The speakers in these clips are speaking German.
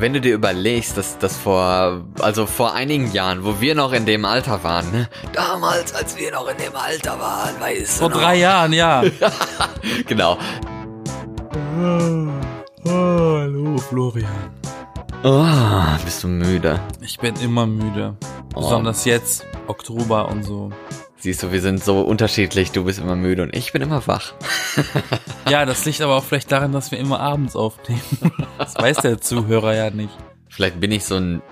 Wenn du dir überlegst, dass das vor, also vor einigen Jahren, wo wir noch in dem Alter waren, ne? Damals, als wir noch in dem Alter waren, weißt Vor du noch? drei Jahren, ja. Genau. Hallo, Florian. Oh, bist du müde? Ich bin immer müde. Oh. Besonders jetzt, Oktober und so. Siehst du, wir sind so unterschiedlich. Du bist immer müde und ich bin immer wach. Ja, das liegt aber auch vielleicht daran, dass wir immer abends aufnehmen. Das weiß der Zuhörer ja nicht. Vielleicht bin ich so ein,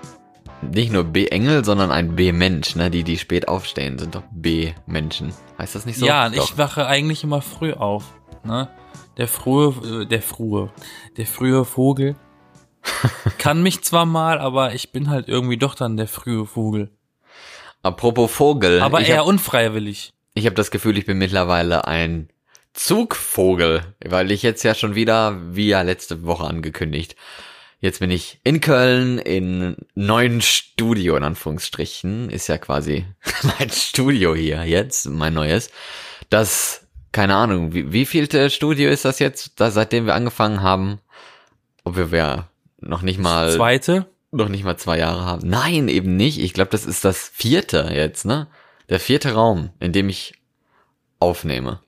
nicht nur B-Engel, sondern ein B-Mensch, ne? Die, die spät aufstehen, sind doch B-Menschen. Heißt das nicht so? ja, Doch. ich wache eigentlich immer früh auf. Ne? Der frühe, äh, der frühe, der frühe Vogel kann mich zwar mal, aber ich bin halt irgendwie doch dann der frühe Vogel. Apropos Vogel. Aber eher hab, unfreiwillig. ich habe das Gefühl, ich bin mittlerweile ein Zugvogel, weil ich jetzt ja schon wieder, wie ja letzte Woche angekündigt, jetzt bin ich in Köln in neuen Studio, in Anführungsstrichen, ist ja quasi mein Studio hier jetzt, mein neues. Das, keine Ahnung, wie, wie vielte Studio ist das jetzt, da, seitdem wir angefangen haben? Ob wir, wir noch nicht mal Zweite, noch nicht mal zwei Jahre haben. Nein, eben nicht. Ich glaube, das ist das vierte jetzt, ne? Der vierte Raum, in dem ich aufnehme.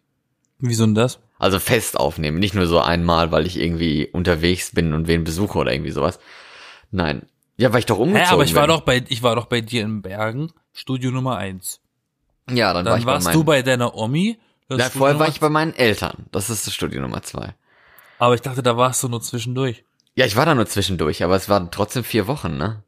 wieso denn das? Also fest aufnehme. Nicht nur so einmal, weil ich irgendwie unterwegs bin und wen besuche oder irgendwie sowas. Nein. Ja, weil ich doch umgezogen Hä, aber ich war bin. doch bei, ich war doch bei dir in Bergen, Studio Nummer eins. Ja, dann, war Dann ich warst bei du meinen, bei deiner Omi. Studio vorher war ich bei meinen Eltern. Das ist das Studio Nummer zwei. Aber ich dachte, da warst du nur zwischendurch. Ja, ich war da nur zwischendurch, aber es waren trotzdem vier Wochen, ne?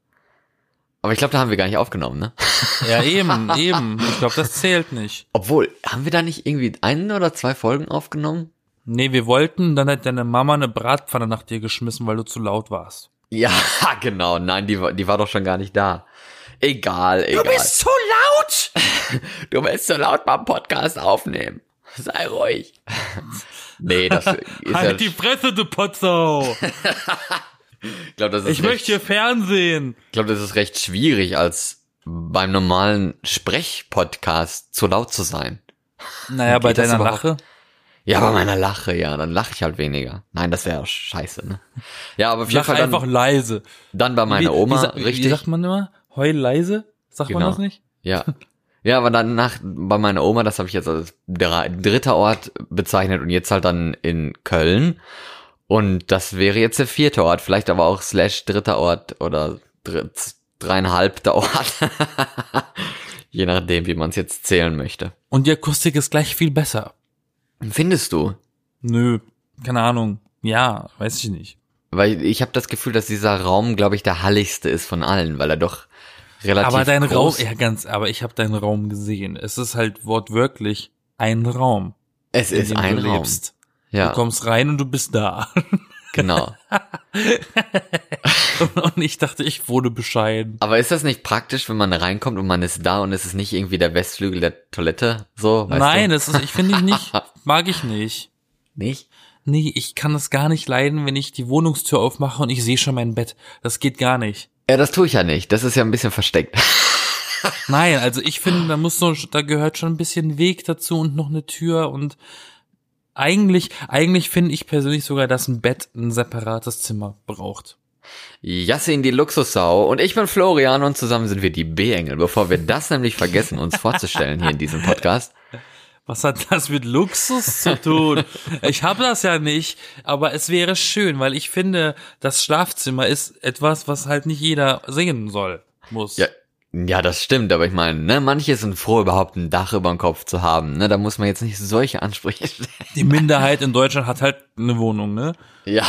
Aber ich glaube, da haben wir gar nicht aufgenommen, ne? Ja, eben, eben. Ich glaube, das zählt nicht. Obwohl, haben wir da nicht irgendwie ein oder zwei Folgen aufgenommen? Nee, wir wollten, dann hat deine Mama eine Bratpfanne nach dir geschmissen, weil du zu laut warst. Ja, genau. Nein, die, war- die war doch schon gar nicht da. Egal, egal. zu laut! du bist so laut beim Podcast aufnehmen. Sei ruhig. Nee, das ist ja, Halt die Fresse, du Potsau! ich glaube, das ist Ich möchte hier recht, Fernsehen! ich glaube, das ist recht schwierig, als beim normalen Sprechpodcast zu laut zu sein. Naja, bei deiner? Lache. Ja, bei meiner Lache, ja, dann lache ich halt weniger. Nein, das wäre scheiße, ne? Ja, aber auf jeden Lach Fall einfach dann, leise. dann bei meiner wie, Oma, wie, sa- richtig. Wie sagt man immer? Heul leise? Sagt man Genau. das nicht? Ja. Ja, aber dann nach, bei meiner Oma, das habe ich jetzt als dritter Ort bezeichnet und jetzt halt dann in Köln. Und das wäre jetzt der vierte Ort, vielleicht aber auch slash dritter Ort oder dritt, dreieinhalbter Ort. Je nachdem, wie man es jetzt zählen möchte. Und die Akustik ist gleich viel besser. Findest du? Nö, keine Ahnung. Ja, weiß ich nicht. Weil ich habe das Gefühl, dass dieser Raum, glaube ich, der halligste ist von allen, weil er doch relativ Aber dein Raum, groß ja ganz, aber ich habe deinen Raum gesehen. Es ist halt wortwörtlich ein Raum, Es ist ein du Raum. lebst. Ja, Du kommst rein und du bist da. genau. und ich dachte, ich wurde bescheiden. Aber ist das nicht praktisch, wenn man reinkommt und man ist da und es ist nicht irgendwie der Westflügel der Toilette? So, Nein, du? das ist, ich finde ich nicht, mag ich nicht. Nicht? Nee, ich kann es gar nicht leiden, wenn ich die Wohnungstür aufmache und ich sehe schon mein Bett. Das geht gar nicht. Ja, das tue ich ja nicht. Das ist ja ein bisschen versteckt. Nein, also ich finde, da muss so, da gehört schon ein bisschen Weg dazu und noch eine Tür und eigentlich, eigentlich finde ich persönlich sogar, dass ein Bett ein separates Zimmer braucht. Yassin, die Luxussau und ich bin Florian und zusammen sind wir die B-Engel. Bevor wir das nämlich vergessen, uns vorzustellen hier in diesem Podcast. Was hat das mit Luxus zu tun? Ich habe das ja nicht, aber es wäre schön, weil ich finde, das Schlafzimmer ist etwas, was halt nicht jeder sehen soll, muss. Ja, ja, das stimmt, aber ich meine, ne, manche sind froh, überhaupt ein Dach über dem Kopf zu haben. Ne, da muss man jetzt nicht solche Ansprüche stellen. Die Minderheit in Deutschland hat halt eine Wohnung, ne? Ja.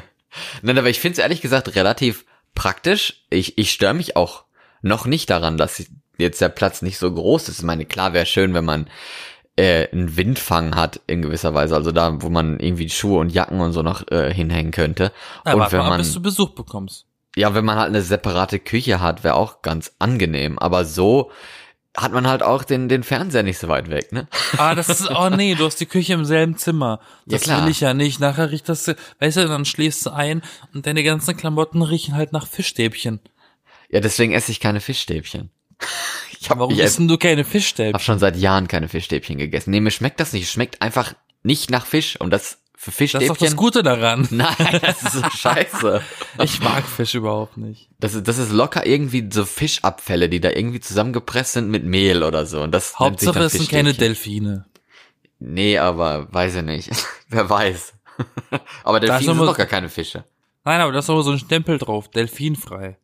Nein, aber ich finde es ehrlich gesagt relativ praktisch. Ich, ich störe mich auch noch nicht daran, dass jetzt der Platz nicht so groß ist. Ich meine, klar wäre schön, wenn man äh, einen Windfang hat in gewisser Weise. Also da, wo man irgendwie Schuhe und Jacken und so noch äh, hinhängen könnte. Ja, und wenn mal, man, bis du Besuch bekommst. ja, wenn man halt eine separate Küche hat, wäre auch ganz angenehm. Aber so hat man halt auch den, den Fernseher nicht so weit weg, ne? Ah, das ist, oh nee, du hast die Küche im selben Zimmer. Ja, Das klar. will ich ja nicht. Nachher riecht das, weißt du, dann schläfst du ein und deine ganzen Klamotten riechen halt nach Fischstäbchen. Ja, deswegen esse ich keine Fischstäbchen. Ich habe Warum ich isst denn du keine Fischstäbchen? hab schon seit Jahren keine Fischstäbchen gegessen. Nee, mir schmeckt das nicht. Es schmeckt einfach nicht nach Fisch und das Für Das ist doch Fischstäbchen. das Gute daran. Nein, das ist so scheiße. Ich mag Fisch überhaupt nicht. Das ist, das ist locker irgendwie so Fischabfälle, die da irgendwie zusammengepresst sind mit Mehl oder so. Und das nennt sich Hauptsache es sind keine Fischstäbchen. Delfine. Nee, aber weiß ich nicht. Wer weiß. aber Delfine sind doch gar keine Fische. Nein, aber da ist aber so ein Stempel drauf. Delfinfrei.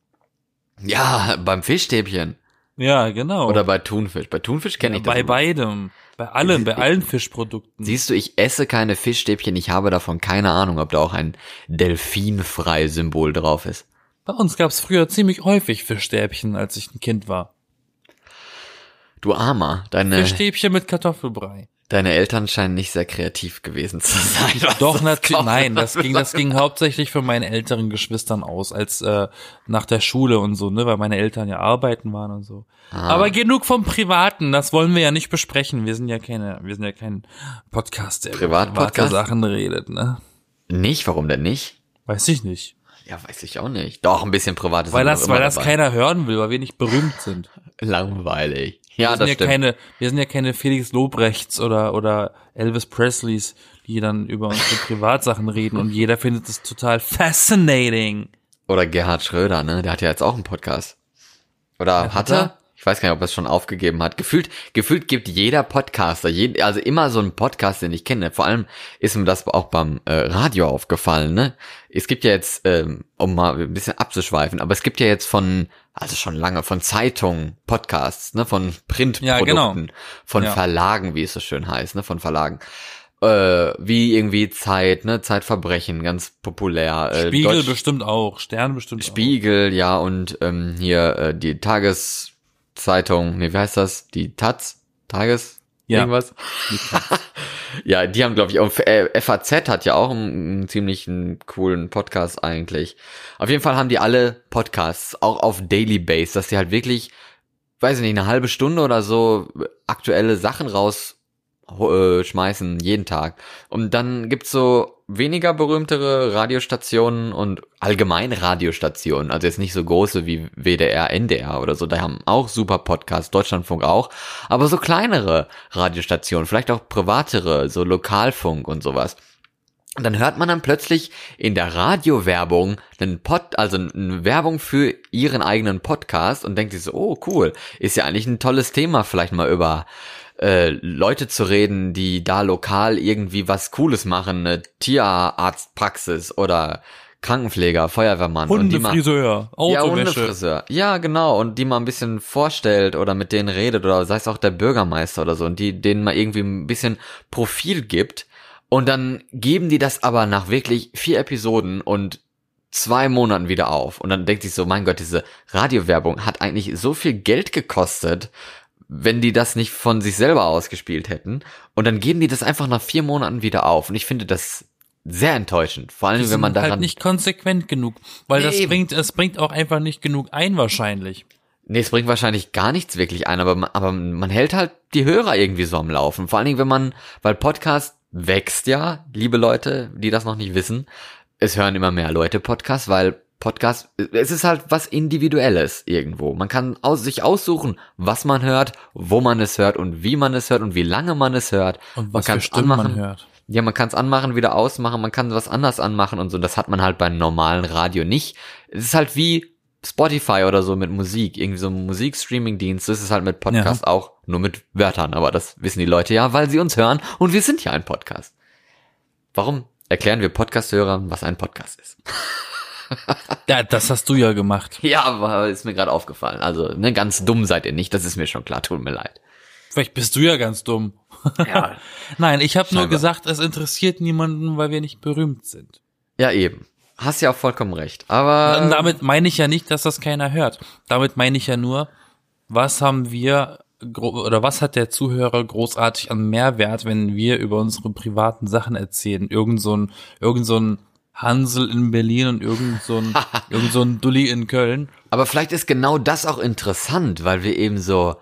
Ja, beim Fischstäbchen. Ja, genau. Oder bei Thunfisch. Bei Thunfisch kenne ja, ich das. bei immer. beidem. Bei allem, bei allen Fischprodukten. Siehst du, ich esse keine Fischstäbchen, ich habe davon keine Ahnung, ob da auch ein delfinfrei Symbol drauf ist. Bei uns gab's früher ziemlich häufig Fischstäbchen, als ich ein Kind war. Du Armer, deine, Fischstäbchen mit Kartoffelbrei. Deine Eltern scheinen nicht sehr kreativ gewesen zu sein. Doch, natürlich, nein, das ging, das ging hauptsächlich von meinen älteren Geschwistern aus, als äh, nach der Schule und so, ne, weil meine Eltern ja arbeiten waren und so. Ah. Aber genug vom Privaten, das wollen wir ja nicht besprechen. Wir sind ja keine, wir sind ja kein Podcast, der über Privatpodcast? private Sachen redet, ne? Nicht, warum denn nicht? Weiß ich nicht. Ja, weiß ich auch nicht. Doch, ein bisschen privates Weil das, weil das dabei. keiner hören will, weil wir nicht berühmt sind. Langweilig. Wir Ja, sind das ja stimmt. keine, wir sind ja keine Felix Lobrechts oder, oder Elvis Presleys, die dann über unsere Privatsachen reden und jeder findet es total fascinating. Oder Gerhard Schröder, ne? Der hat ja jetzt auch einen Podcast. Oder hat hat er? Ich weiß gar nicht, ob er es schon aufgegeben hat. Gefühlt, gefühlt gibt jeder Podcaster, jed, also immer so ein Podcast, den ich kenne. Vor allem ist mir das auch beim äh, Radio aufgefallen, ne? Es gibt ja jetzt, ähm, um mal ein bisschen abzuschweifen, aber es gibt ja jetzt von, also schon lange, von Zeitungen, Podcasts, ne? Von Printprodukten, Ja, genau. von Ja. Verlagen, wie es so schön heißt, ne? Von Verlagen. Äh, wie irgendwie Zeit, ne? Zeitverbrechen, ganz populär. Äh, Spiegel Deutsch- bestimmt auch, Stern bestimmt Spiegel, ja, und ähm, hier äh, die Tageszeitung, nee, wie heißt das? Die Taz? Tages? Ja. Irgendwas? ja, die haben, glaube ich, auch, äh, FAZ hat ja auch einen, einen ziemlich coolen Podcast eigentlich. Auf jeden Fall haben die alle Podcasts, auch auf Daily Base, dass die halt wirklich, weiß ich nicht, eine halbe Stunde oder so aktuelle Sachen raus äh, schmeißen jeden Tag. Und dann gibt's so weniger berühmtere Radiostationen und allgemein Radiostationen, also jetzt nicht so große wie WDR, NDR oder so, da haben auch super Podcasts, Deutschlandfunk auch, aber so kleinere Radiostationen, vielleicht auch privatere, so Lokalfunk und sowas. Und dann hört man dann plötzlich in der Radiowerbung einen Pod, also eine Werbung für ihren eigenen Podcast und denkt sich so, oh cool, ist ja eigentlich ein tolles Thema, vielleicht mal über äh, Leute zu reden, die da lokal irgendwie was Cooles machen, eine Tierarztpraxis oder Krankenpfleger, Feuerwehrmann und die mal Hundefriseur, ja, Autowäsche. Hundefriseur. Ja, genau. Und die mal ein bisschen vorstellt oder mit denen redet oder sei es auch der Bürgermeister oder so und die denen mal irgendwie ein bisschen Profil gibt. Und dann geben die das aber nach wirklich vier Episoden und zwei Monaten wieder auf. Und dann denkt sich so, mein Gott, diese Radiowerbung hat eigentlich so viel Geld gekostet, wenn die das nicht von sich selber ausgespielt hätten. Und dann geben die das einfach nach vier Monaten wieder auf. Und ich finde das sehr enttäuschend. Vor allem, wenn man daran halt nicht konsequent genug, weil Nee, das eben. bringt, es bringt auch einfach nicht genug ein wahrscheinlich. Nee, es bringt wahrscheinlich gar nichts wirklich ein, aber, man- aber man hält halt die Hörer irgendwie so am Laufen. Vor allen Dingen, wenn man, weil Podcast wächst ja, liebe Leute, die das noch nicht wissen, es hören immer mehr Leute Podcast, weil Podcast, es ist halt was Individuelles irgendwo. Man kann aus, sich aussuchen, was man hört, wo man es hört und wie man es hört und wie lange man es hört. Und was man für Stimmen man hört. Ja, man kann es anmachen, wieder ausmachen, man kann was anders anmachen und so. Das hat man halt beim normalen Radio nicht. Es ist halt wie Spotify oder so mit Musik, irgendwie so ein Musikstreaming-Dienst. Das ist halt mit Podcast auch, nur mit Wörtern. Aber das wissen die Leute ja, weil sie uns hören und wir sind ja ein Podcast. Warum erklären wir Podcast-Hörern, was ein Podcast ist? Ja, das hast du ja gemacht. Ja, aber ist mir gerade aufgefallen. Also, ne, ganz dumm seid ihr nicht, das ist mir schon klar, tut mir leid. Vielleicht bist du ja ganz dumm. Ja, Nein, ich habe nur gesagt, es interessiert niemanden, weil wir nicht berühmt sind. ja eben. Hast ja auch vollkommen recht. Aber Und damit meine ich ja nicht, dass das keiner hört. Damit meine ich ja nur, was haben wir oder was hat der Zuhörer großartig an Mehrwert, wenn wir über unsere privaten Sachen erzählen? Irgend so ein, irgend so ein Hansel in Berlin und irgend so ein, irgend so ein Dulli in Köln. Aber vielleicht ist genau das auch interessant, weil wir eben so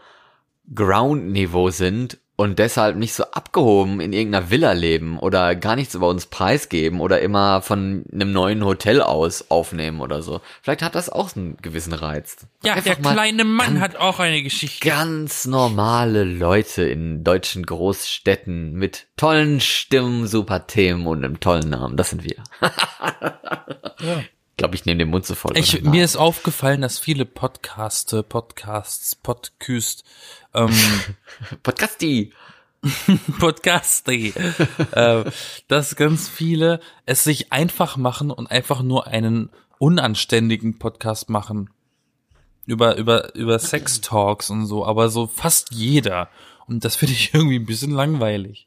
Ground-Niveau sind und deshalb nicht so abgehoben in irgendeiner Villa leben oder gar nichts über uns preisgeben oder immer von einem neuen Hotel aus aufnehmen oder so. Vielleicht hat das auch einen gewissen Reiz. Ja, Einfach der kleine Mann ganz- hat auch eine Geschichte. Ganz normale Leute in deutschen Großstädten mit tollen Stimmen, super Themen und einem tollen Namen. Das sind wir. Ja. Ich glaube, ich nehme den Mund so voll. Ich, mir ist aufgefallen, dass viele Podcaste, Podcasts, Podküst, ähm, Podcasti. Podcasti, äh, dass ganz viele es sich einfach machen und einfach nur einen unanständigen Podcast machen. Über, über, über Sex-Talks und so, aber so fast jeder. Und das finde ich irgendwie ein bisschen langweilig.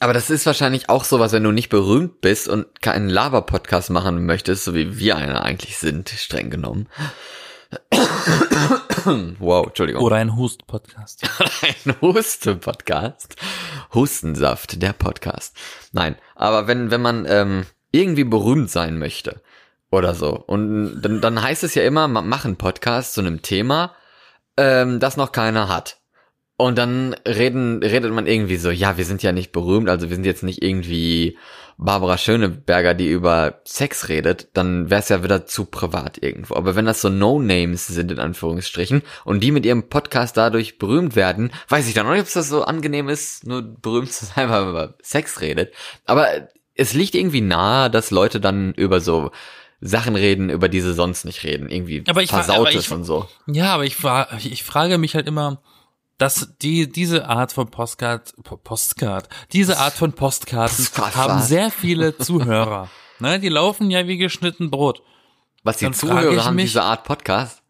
Aber das ist wahrscheinlich auch sowas, wenn du nicht berühmt bist und keinen Laber-Podcast machen möchtest, so wie wir einer eigentlich sind, streng genommen. Wow, Entschuldigung. Oder ein Hust-Podcast. ein Husten-Podcast. Hustensaft, der Podcast. Nein, aber wenn, wenn man ähm, irgendwie berühmt sein möchte oder so, und dann, dann heißt es ja immer, man macht einen Podcast zu einem Thema, ähm, das noch keiner hat. Und dann reden, redet man irgendwie so, ja, wir sind ja nicht berühmt, also wir sind jetzt nicht irgendwie Barbara Schöneberger, die über Sex redet, dann wäre es ja wieder zu privat irgendwo. Aber wenn das so No-Names sind, in Anführungsstrichen, und die mit ihrem Podcast dadurch berühmt werden, weiß ich dann noch nicht, ob das so angenehm ist, nur berühmt zu sein, weil man über Sex redet. Aber es liegt irgendwie nahe, dass Leute dann über so Sachen reden, über die sie sonst nicht reden. Irgendwie Aber ich- aber Versautes ich- und so. Ja, aber ich, ich frage mich halt immer, dass die, diese Art von Postcard, Po- Postcard, diese Art von Postkarten Postcard. haben sehr viele Zuhörer. Ne, die laufen ja wie geschnitten Brot. Was die Dann Zuhörer haben, mich- diese Art Podcast.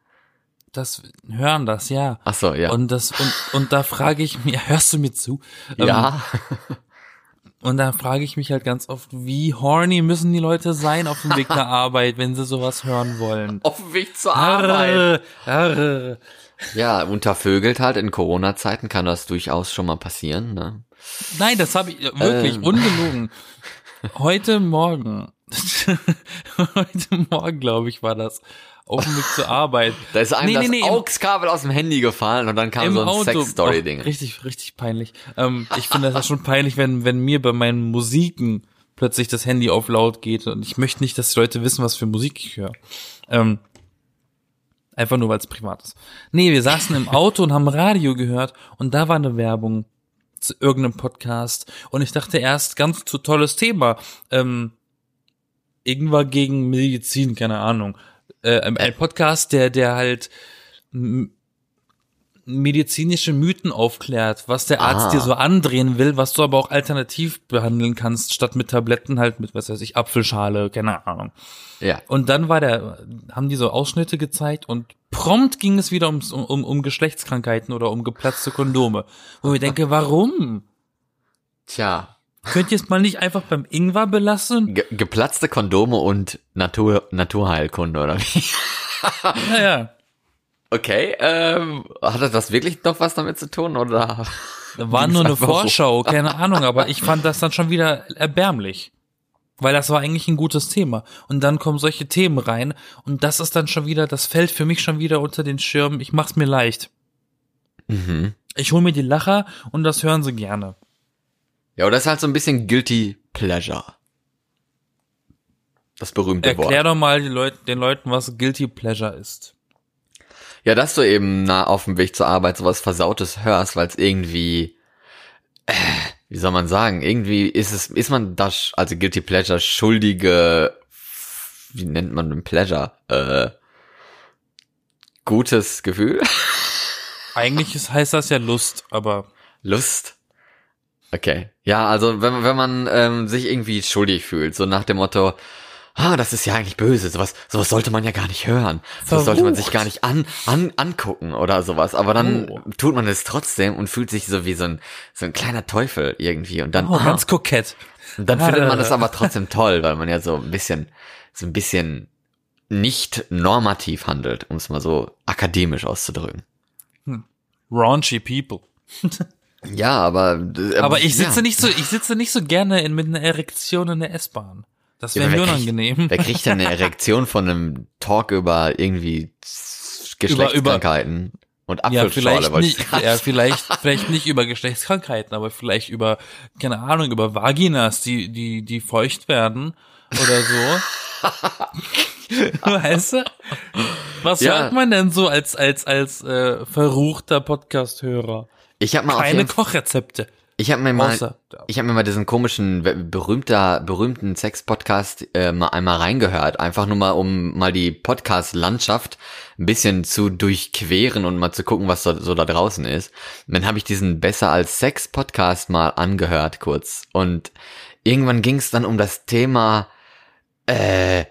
Das hören das, ja. Ach so, ja. Und das, und, und da frage ich mich, hörst du mir zu? Ähm, ja. Und da frage ich mich halt ganz oft, wie horny müssen die Leute sein auf dem Weg nach Arbeit, wenn sie sowas hören wollen? Auf dem Weg zur Arbeit. Arre. Ja, untervögelt halt in Corona-Zeiten kann das durchaus schon mal passieren, ne? Nein, das habe ich wirklich Ähm. ungelogen. Heute Morgen, heute Morgen, glaube ich, war das auf dem Weg zur Arbeit. Da ist einem Nee, das nee, AUX-Kabel aus dem Handy gefallen und dann kam so ein. Sex-Story-Ding. Richtig, richtig peinlich. Ähm, ich finde das schon peinlich, wenn, wenn mir bei meinen Musiken plötzlich das Handy auf laut geht und ich möchte nicht, dass die Leute wissen, was für Musik ich höre. Ähm, einfach nur, weil es privat ist. Nee, wir saßen im Auto und haben Radio gehört und da war eine Werbung zu irgendeinem Podcast und ich dachte erst, ganz zu tolles Thema. Ähm, irgendwann gegen Medizin, keine Ahnung. Äh, ein Podcast, der, der halt medizinische Mythen aufklärt, was der Arzt Ah. dir so andrehen will, was du aber auch alternativ behandeln kannst, statt mit Tabletten halt mit, was weiß ich, Apfelschale, keine Ahnung. Ja. Und dann war der, haben die so Ausschnitte gezeigt und prompt ging es wieder um, um, um Geschlechtskrankheiten oder um geplatzte Kondome. Wo ich denke, warum? Tja. Könnt ihr es mal nicht einfach beim Ingwer belassen? Ge geplatzte Kondome und Natur Naturheilkunde, oder wie? Naja, Okay, ähm, hat das wirklich noch was damit zu tun, oder? da war nur eine einfach so? Vorschau, keine Ahnung, aber ich fand das dann schon wieder erbärmlich. Weil das war eigentlich ein gutes Thema. Und dann kommen solche Themen rein und das ist dann schon wieder, das fällt für mich schon wieder unter den Schirm. Ich mach's mir leicht. Mhm. Ich hol mir die Lacher und das hören sie gerne. Ja, oder das ist halt so ein bisschen Guilty Pleasure. Das berühmte Erklär Wort. doch mal den Leuten, was Guilty Pleasure ist. Ja, dass du eben na, auf dem Weg zur Arbeit sowas Versautes hörst, weil es irgendwie, äh, wie soll man sagen, irgendwie ist es, ist man da, sch- also Guilty Pleasure, schuldige, wie nennt man denn Pleasure? Äh, gutes Gefühl? Eigentlich ist, heißt das ja Lust, aber Lust? Okay. Ja, also wenn, wenn man ähm, sich irgendwie schuldig fühlt, so nach dem Motto, ah, das ist ja eigentlich böse, sowas, sowas sollte man ja gar nicht hören. Sowas sollte man sich Verrucht. gar nicht an, an, angucken oder sowas. Aber dann Oh. tut man es trotzdem und fühlt sich so wie so ein, so ein kleiner Teufel irgendwie. Und dann, oh, ah, ganz kokett. und dann findet man Ah. es aber trotzdem toll, weil man ja so ein bisschen, so ein bisschen nicht normativ handelt, um es mal so akademisch auszudrücken. Raunchy people. Ja, aber äh, Aber ich sitze ja. nicht so, ich sitze nicht so gerne in, mit einer Erektion in der S-Bahn. Das Ja, wäre mir wer kriegt- unangenehm. Wer kriegt denn eine Erektion von einem Talk über irgendwie Geschlechtskrankheiten? Und Ja, Apfelschorle vielleicht wollte ich nicht, ja, vielleicht, vielleicht nicht über Geschlechtskrankheiten, aber vielleicht über, keine Ahnung, über Vaginas, die, die, die feucht werden oder so. weißt du? Was Ja. hört man denn so als, als, als äh, verruchter Podcast-Hörer? Ich habe mal Keine Kochrezepte. Ich habe mir mal, Außer- ich habe mir mal diesen komischen berühmter berühmten Sex-Podcast äh, mal einmal reingehört, einfach nur mal um mal die Podcast-Landschaft ein bisschen zu durchqueren und mal zu gucken, was so, so da draußen ist. Und dann habe ich diesen besser als Sex-Podcast mal angehört kurz. Und irgendwann ging es dann um das Thema äh,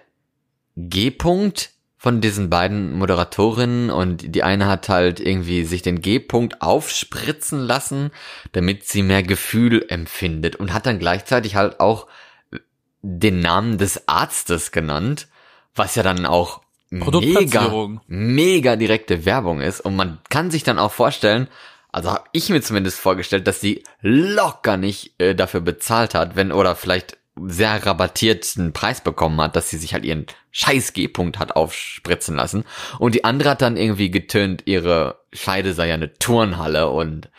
G-Punkt von diesen beiden Moderatorinnen und die eine hat halt irgendwie sich den G-Punkt aufspritzen lassen, damit sie mehr Gefühl empfindet und hat dann gleichzeitig halt auch den Namen des Arztes genannt, was ja dann auch mega, mega direkte Werbung ist. Und man kann sich dann auch vorstellen, also habe ich mir zumindest vorgestellt, dass sie locker nicht äh, dafür bezahlt hat, wenn oder vielleicht sehr rabattierten Preis bekommen hat, dass sie sich halt ihren scheiß G-Punkt hat aufspritzen lassen. Und die andere hat dann irgendwie getönt, ihre Scheide sei ja eine Turnhalle und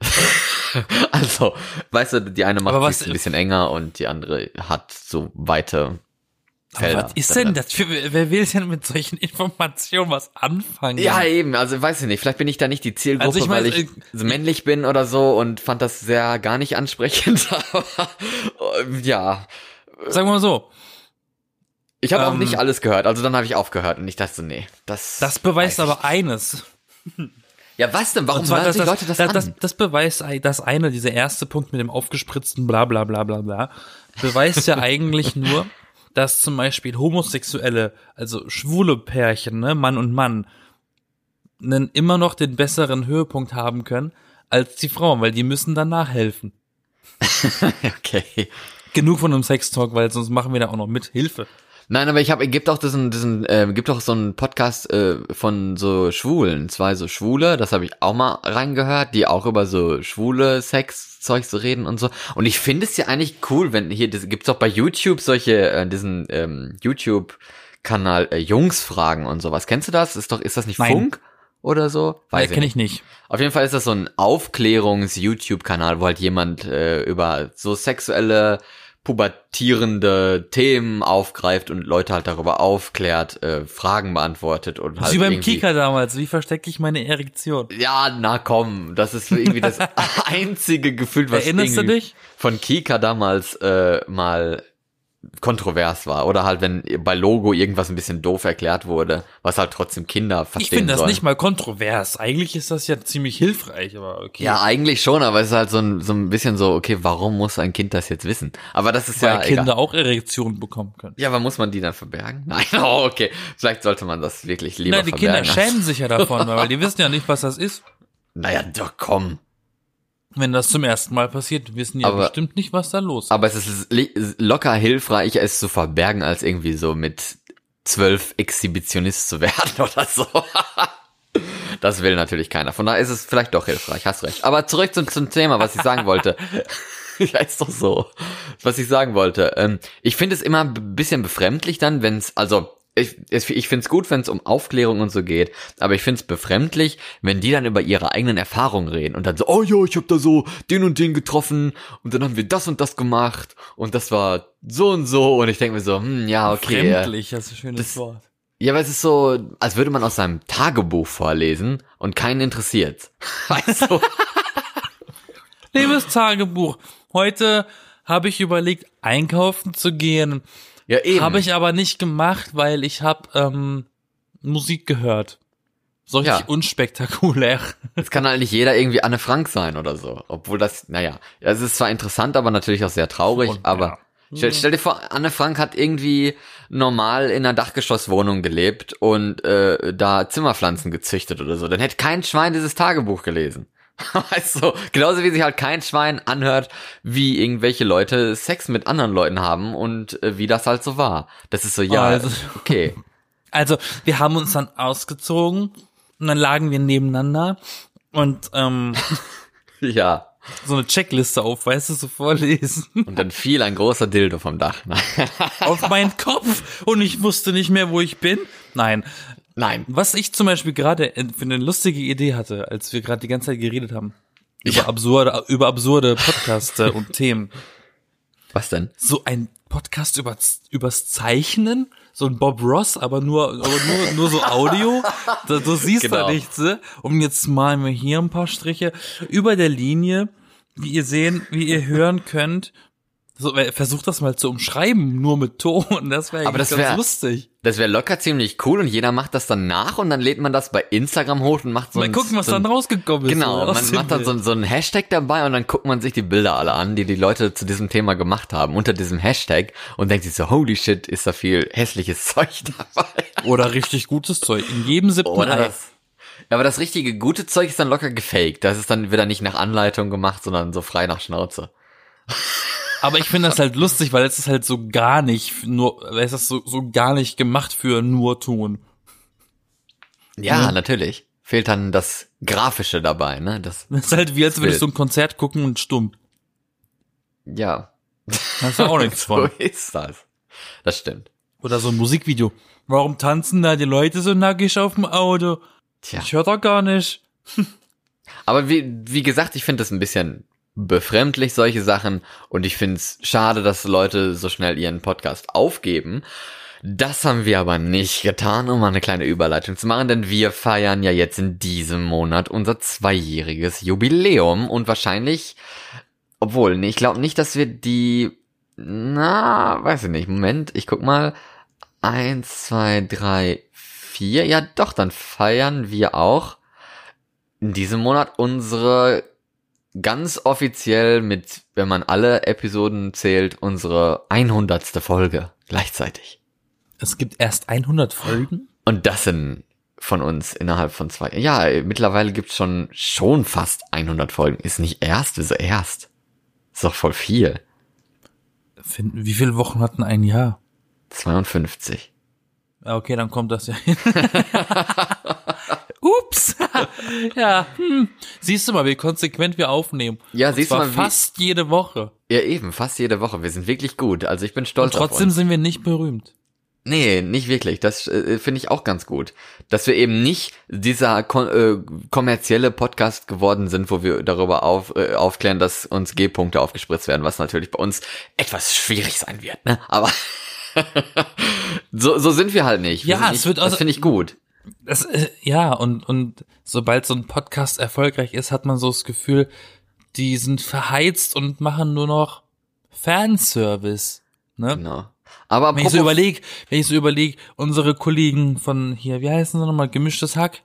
also, weißt du, die eine macht sich ein bisschen enger und die andere hat so weite Aber Felder. was ist denn das für, wer will denn mit solchen Informationen was anfangen? Ja, eben, also weiß ich nicht, vielleicht bin ich da nicht die Zielgruppe, Also ich mein, weil ich äh, so männlich bin oder so und fand das sehr gar nicht ansprechend, aber äh, ja. Sagen wir mal so, Ich habe auch Ähm, nicht alles gehört, also dann habe ich aufgehört und ich dachte so, nee, das das beweist aber eines. Ja, was denn? Warum hören sich das, Leute das, das, an? das, das beweist, das eine, dieser erste Punkt mit dem aufgespritzten bla bla bla bla bla, beweist ja eigentlich nur, dass zum Beispiel homosexuelle, also schwule Pärchen, ne, Mann und Mann, einen immer noch den besseren Höhepunkt haben können als die Frauen, weil die müssen dann nachhelfen. okay. Genug von einem Sextalk, weil sonst machen wir da auch noch mit Hilfe. Nein, aber ich habe, gibt auch diesen, diesen, äh, gibt auch so einen Podcast äh, von so Schwulen, zwei so Schwule, das habe ich auch mal reingehört, die auch über so schwule Sexzeug so reden und so. Und ich finde es ja eigentlich cool, wenn hier, das gibt's auch bei YouTube solche, äh, diesen ähm, YouTube-Kanal äh, Jungsfragen und sowas. Kennst du das? Ist doch, ist das nicht Nein. Funk oder so? Weiß kenne ich nicht. Auf jeden Fall ist das so ein Aufklärungs-YouTube-Kanal, wo halt jemand äh, über so sexuelle, pubertierende Themen aufgreift und Leute halt darüber aufklärt, äh, Fragen beantwortet und halt wie beim Kika damals. Wie verstecke ich meine Erektion? Ja, na komm, das ist irgendwie das einzige Gefühl, was Erinnerst du dich? von Kika damals äh, mal kontrovers war. Oder halt, wenn bei Logo irgendwas ein bisschen doof erklärt wurde, was halt trotzdem Kinder verstehen Ich finde das sollen. nicht mal kontrovers. Eigentlich ist das ja ziemlich hilfreich, aber okay. Ja, eigentlich schon, aber es ist halt so ein, so ein bisschen so, okay, warum muss ein Kind das jetzt wissen? Aber das ist weil ja Kinder egal. auch Erektionen bekommen können. Ja, aber muss man die dann verbergen? Nein, oh, okay. Vielleicht sollte man das wirklich lieber Nein, die Kinder verbergen. schämen sich ja davon, weil die wissen ja nicht, was das ist. naja, doch, komm. Wenn das zum ersten Mal passiert, wissen die ja Aber- bestimmt nicht, was da los ist. Aber es ist locker hilfreich, es zu verbergen, als irgendwie so mit zwölf Exhibitionist zu werden oder so. Das will natürlich keiner. Von daher ist es vielleicht doch hilfreich, hast recht. Aber zurück zum, zum Thema, was ich sagen wollte. ja, ist doch so. Was ich sagen wollte. Ähm, ich finde es immer ein bisschen befremdlich dann, wenn es, also ich, ich finde es gut, wenn es um Aufklärung und so geht, aber ich finde es befremdlich, wenn die dann über ihre eigenen Erfahrungen reden und dann so, oh ja, ich habe da so den und den getroffen und dann haben wir das und das gemacht und das war so und so und ich denke mir so, hm, ja, okay. äh, Fremdlich, das ist ein schönes das- Wort. ja, aber es ist so, als würde man aus seinem Tagebuch vorlesen und keinen interessiert. Weißt du? Liebes Tagebuch, heute habe ich überlegt, einkaufen zu gehen. Ja, eben. Habe ich aber nicht gemacht, weil ich habe ähm, Musik gehört. So richtig Ja. unspektakulär. Es kann halt nicht jeder irgendwie Anne Frank sein oder so. Obwohl das, naja, es ist zwar interessant, aber natürlich auch sehr traurig, Und, aber ja. stell, stell dir vor, Anne Frank hat irgendwie normal in einer Dachgeschosswohnung gelebt und äh, da Zimmerpflanzen gezüchtet oder so. Dann hätte kein Schwein dieses Tagebuch gelesen. Du, genauso wie sich halt kein Schwein anhört, wie irgendwelche Leute Sex mit anderen Leuten haben und äh, wie das halt so war. Das ist so, ja, Also- okay. Also, wir haben uns dann ausgezogen und dann lagen wir nebeneinander und ähm, Ja. so eine Checkliste auf, weißt du, so vorlesen. Und dann fiel ein großer Dildo vom Dach. auf meinen Kopf und ich wusste nicht mehr, wo ich bin. Nein. Nein. Was ich zum Beispiel gerade für eine lustige Idee hatte, als wir gerade die ganze Zeit geredet haben. Über Ja. absurde, über absurde Podcasts und Themen. Was denn? So ein Podcast über, übers Zeichnen, so ein Bob Ross, aber nur, aber nur, nur so Audio. Da, du siehst Genau. da nichts, ne? Und jetzt malen wir hier ein paar Striche über der Linie, wie ihr sehen, wie ihr hören könnt. So, versucht das mal zu umschreiben, nur mit Ton. Das wäre Aber ganz wär- lustig. Das wäre locker ziemlich cool und jeder macht das dann nach und dann lädt man das bei Instagram hoch und macht so Mal ein, gucken, was so ein, dann rausgekommen ist. Genau, man macht dann so, so ein Hashtag dabei und dann guckt man sich die Bilder alle an, die die Leute zu diesem Thema gemacht haben, unter diesem Hashtag und denkt sich so, holy shit, ist da viel hässliches Zeug dabei. Oder richtig gutes Zeug. In jedem siebten Oder das. Ja, aber das richtige gute Zeug ist dann locker gefaked. Das ist dann wieder nicht nach Anleitung gemacht, sondern so frei nach Schnauze. Aber ich finde das halt lustig, weil es ist halt so gar nicht nur, weil es ist so, so gar nicht gemacht für nur Ton. Ja, Mhm. natürlich. Fehlt dann das Grafische dabei, ne? Das, Das ist halt wie, als würdest du ein Konzert gucken und stumm. ja. Da ist ja auch nichts so von. ist das. Das stimmt. Oder so ein Musikvideo. Warum tanzen da die Leute so nackig auf dem Auto? Tja. Ich höre doch gar nicht. Aber wie, wie gesagt, ich finde das ein bisschen befremdlich, solche Sachen. Und ich finde es schade, dass Leute so schnell ihren Podcast aufgeben. Das haben wir aber nicht getan, um mal eine kleine Überleitung zu machen, denn wir feiern ja jetzt in diesem Monat unser zweijähriges Jubiläum und wahrscheinlich, obwohl, ich glaube nicht, dass wir die, na, weiß ich nicht, Moment, ich guck mal, eins, zwei, drei, vier, ja doch, dann feiern wir auch in diesem Monat unsere ganz offiziell mit, wenn man alle Episoden zählt, unsere 100. Folge gleichzeitig. Es gibt erst 100 Folgen? Und das sind von uns innerhalb von zwei. Ja, mittlerweile gibt's schon schon fast 100 Folgen. Ist nicht erst, ist erst. Ist doch voll viel. Wie viele Wochen hatten ein Jahr? 52. Ah, Okay, dann kommt das ja hin. Ups. ja, hm. siehst du mal, wie konsequent wir aufnehmen. Ja, Und siehst du mal, fast jede Woche. Ja, eben, fast jede Woche. Wir sind wirklich gut. Also ich bin stolz Und auf trotzdem uns. sind wir nicht berühmt. Nee, nicht wirklich. Das äh, finde ich auch ganz gut. Dass wir eben nicht dieser kon äh, kommerzielle Podcast geworden sind, wo wir darüber auf, äh, aufklären, dass uns G-Punkte aufgespritzt werden, was natürlich bei uns etwas schwierig sein wird. Ne? Aber so, so sind wir halt nicht. Wir Ja, sind es nicht, wird Das also- finde ich gut. Das, äh, ja, und, und sobald so ein Podcast erfolgreich ist, hat man so das Gefühl, die sind verheizt und machen nur noch Fanservice. Ne? Genau. Aber Wenn ich so überlege, wenn ich so überlege, unsere Kollegen von hier, wie heißen sie nochmal, gemischtes Hack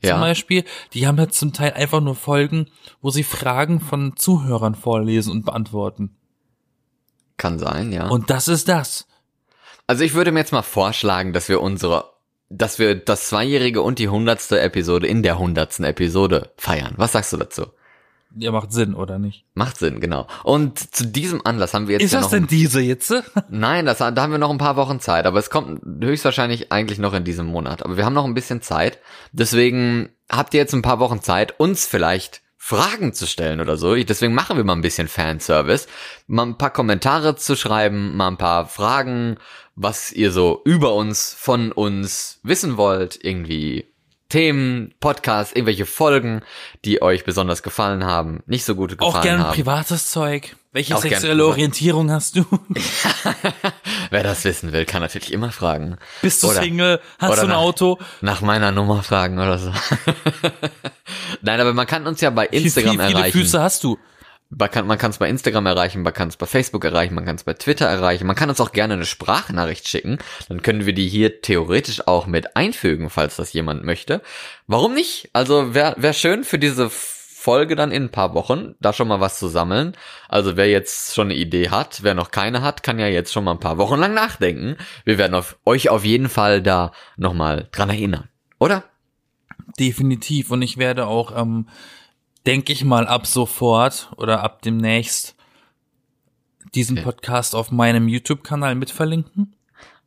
zum Ja. Beispiel, die haben jetzt zum Teil einfach nur Folgen, wo sie Fragen von Zuhörern vorlesen und beantworten. kann sein, ja. Und das ist das. Also ich würde mir jetzt mal vorschlagen, dass wir unsere, dass wir das zweijährige und die hundertste Episode in der hundertsten Episode feiern. Was sagst du dazu? Ja, macht Sinn, oder nicht? Macht Sinn, genau. Und zu diesem Anlass haben wir jetzt Ist ja das noch denn diese jetzt? Nein, das, da haben wir noch ein paar Wochen Zeit, aber es kommt höchstwahrscheinlich eigentlich noch in diesem Monat. Aber wir haben noch ein bisschen Zeit. Deswegen habt ihr jetzt ein paar Wochen Zeit, uns vielleicht Fragen zu stellen oder so. Deswegen machen wir mal ein bisschen Fanservice. Mal ein paar Kommentare zu schreiben, mal ein paar Fragen, was ihr so über uns, von uns wissen wollt. Irgendwie Themen, Podcasts, irgendwelche Folgen, die euch besonders gefallen haben, nicht so gut gefallen Auch gerne haben. privates Zeug. Welche Auch sexuelle. Orientierung hast du? Wer das wissen will, kann natürlich immer fragen. Bist du Oder- Single? Hast du ein nach- Auto? nach meiner Nummer fragen oder so. Nein, aber man kann uns ja bei Wie, Instagram wie viele erreichen. Füße hast du? Man kann es bei Instagram erreichen, man kann es bei Facebook erreichen, man kann es bei Twitter erreichen. Man kann uns auch gerne eine Sprachnachricht schicken. Dann können wir die hier theoretisch auch mit einfügen, falls das jemand möchte. Warum nicht? Also wäre wär schön für diese Folge dann in ein paar Wochen, da schon mal was zu sammeln. Also wer jetzt schon eine Idee hat, wer noch keine hat, kann ja jetzt schon mal ein paar Wochen lang nachdenken. Wir werden auf, euch auf jeden Fall da nochmal dran erinnern. Oder? Definitiv. Und ich werde auch, ähm, denke ich mal, ab sofort oder ab demnächst diesen Ja. Podcast auf meinem YouTube-Kanal mitverlinken,